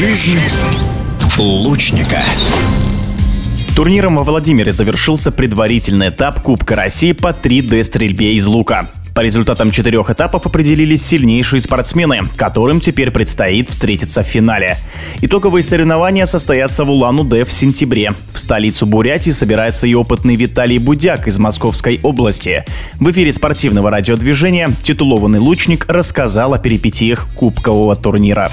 Жизнь лучника. Турниром во Владимире завершился предварительный этап Кубка России по 3D-стрельбе из лука. По результатам четырех этапов определились сильнейшие спортсмены, которым теперь предстоит встретиться в финале. Итоговые соревнования состоятся в Улан-Удэ в сентябре. В столицу Бурятии собирается и опытный Виталий Будяк из Московской области. В эфире спортивного радиодвижения титулованный лучник рассказал о перипетиях кубкового турнира.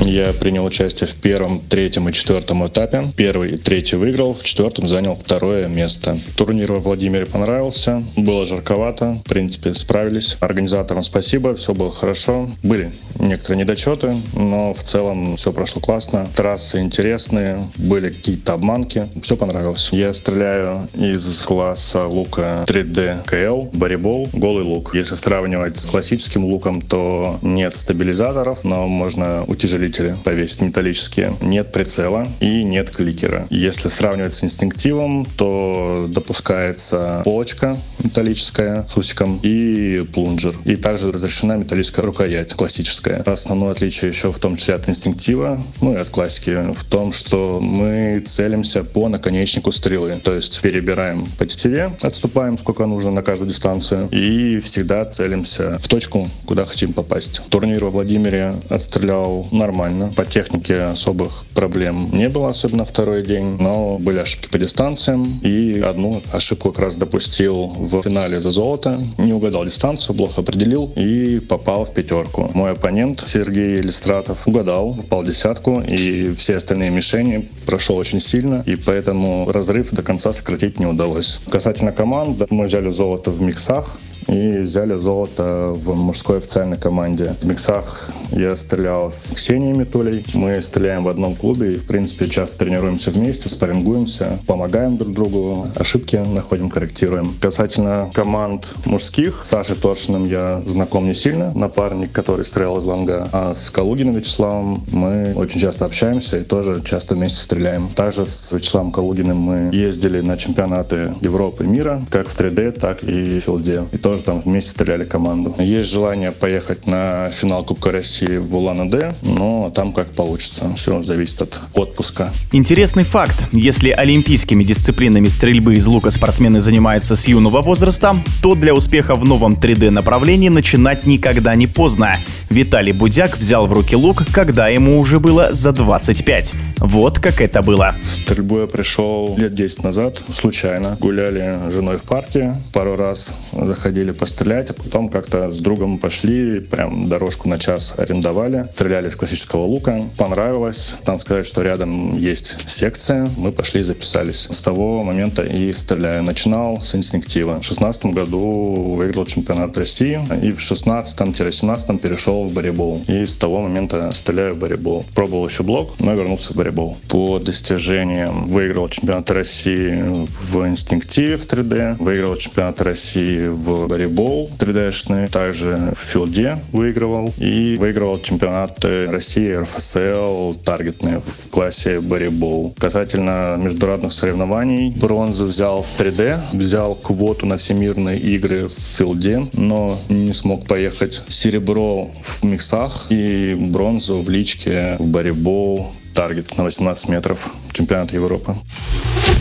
Я принял участие в первом, третьем и четвертом этапе. Первый и третий выиграл, в четвертом занял второе место. Турнир во Владимире понравился. Было жарковато. В принципе, справились. Организаторам спасибо, все было хорошо. Были некоторые недочеты, но в целом все прошло классно. Трассы интересные, были какие-то обманки. Все понравилось. Я стреляю из класса лука 3D КЛ, барибол, голый лук. Если сравнивать с классическим луком, то нет стабилизаторов, но можно утяжелить усилители повесить металлические. Нет прицела и нет кликера. Если сравнивать с инстинктивом, то допускается полочка металлическая с усиком и плунжер. И также разрешена металлическая рукоять классическая. Основное отличие еще в том числе от инстинктива, ну и от классики, в том, что мы целимся по наконечнику стрелы. То есть перебираем по тетиве, отступаем сколько нужно на каждую дистанцию и всегда целимся в точку, куда хотим попасть. Турнир во Владимире отстрелял нормально нормально. По технике особых проблем не было, особенно второй день, но были ошибки по дистанциям. И одну ошибку как раз допустил в финале за золото. Не угадал дистанцию, плохо определил и попал в пятерку. Мой оппонент Сергей Иллистратов угадал, попал в десятку, и все остальные мишени прошел очень сильно, и поэтому разрыв до конца сократить не удалось. Касательно команд, мы взяли золото в миксах, и взяли золото в мужской официальной команде. В миксах я стрелял с Ксенией Митулей. Мы стреляем в одном клубе и, в принципе, часто тренируемся вместе, спаррингуемся, помогаем друг другу, ошибки находим, корректируем. Касательно команд мужских, с Сашей Торшиным я знаком не сильно, напарник, который стрелял из ланга, а с Калугиным Вячеславом мы очень часто общаемся и тоже часто вместе стреляем. Также с Вячеславом Калугиным мы ездили на чемпионаты Европы и мира, как в 3D, так и в филде. И тоже тоже там вместе стреляли команду. Есть желание поехать на финал Кубка России в Улан-Удэ, но там как получится. Все зависит от отпуска. Интересный факт. Если олимпийскими дисциплинами стрельбы из лука спортсмены занимаются с юного возраста, то для успеха в новом 3D-направлении начинать никогда не поздно. Виталий Будяк взял в руки лук, когда ему уже было за 25. Вот как это было. В стрельбу я пришел лет 10 назад, случайно. Гуляли с женой в парке, пару раз заходили пострелять, а потом как-то с другом пошли, прям дорожку на час арендовали, стреляли из классического лука, понравилось. Там сказать, что рядом есть секция, мы пошли и записались. С того момента и стреляю. Начинал с инстинктива. В 16 году выиграл чемпионат России и в 16-17 перешел перешел в барибол. И с того момента стреляю в барибол. Пробовал еще блок, но вернулся в барибол. По достижениям выиграл чемпионат России в инстинктиве в 3D, выиграл чемпионат России в барибол 3D-шный, также в филде выигрывал и выигрывал чемпионаты России РФСЛ таргетные в классе барибол. Касательно международных соревнований, бронзу взял в 3D, взял квоту на всемирные игры в филде, но не смог поехать. Серебро в миксах и бронзу в личке в барибол, таргет на 18 метров, чемпионат Европы.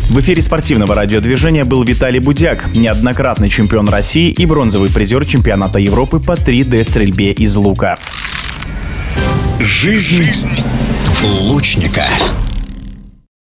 В эфире спортивного радиодвижения был Виталий Будяк, неоднократный чемпион России и бронзовый призер чемпионата Европы по 3D-стрельбе из лука. Жизнь лучника.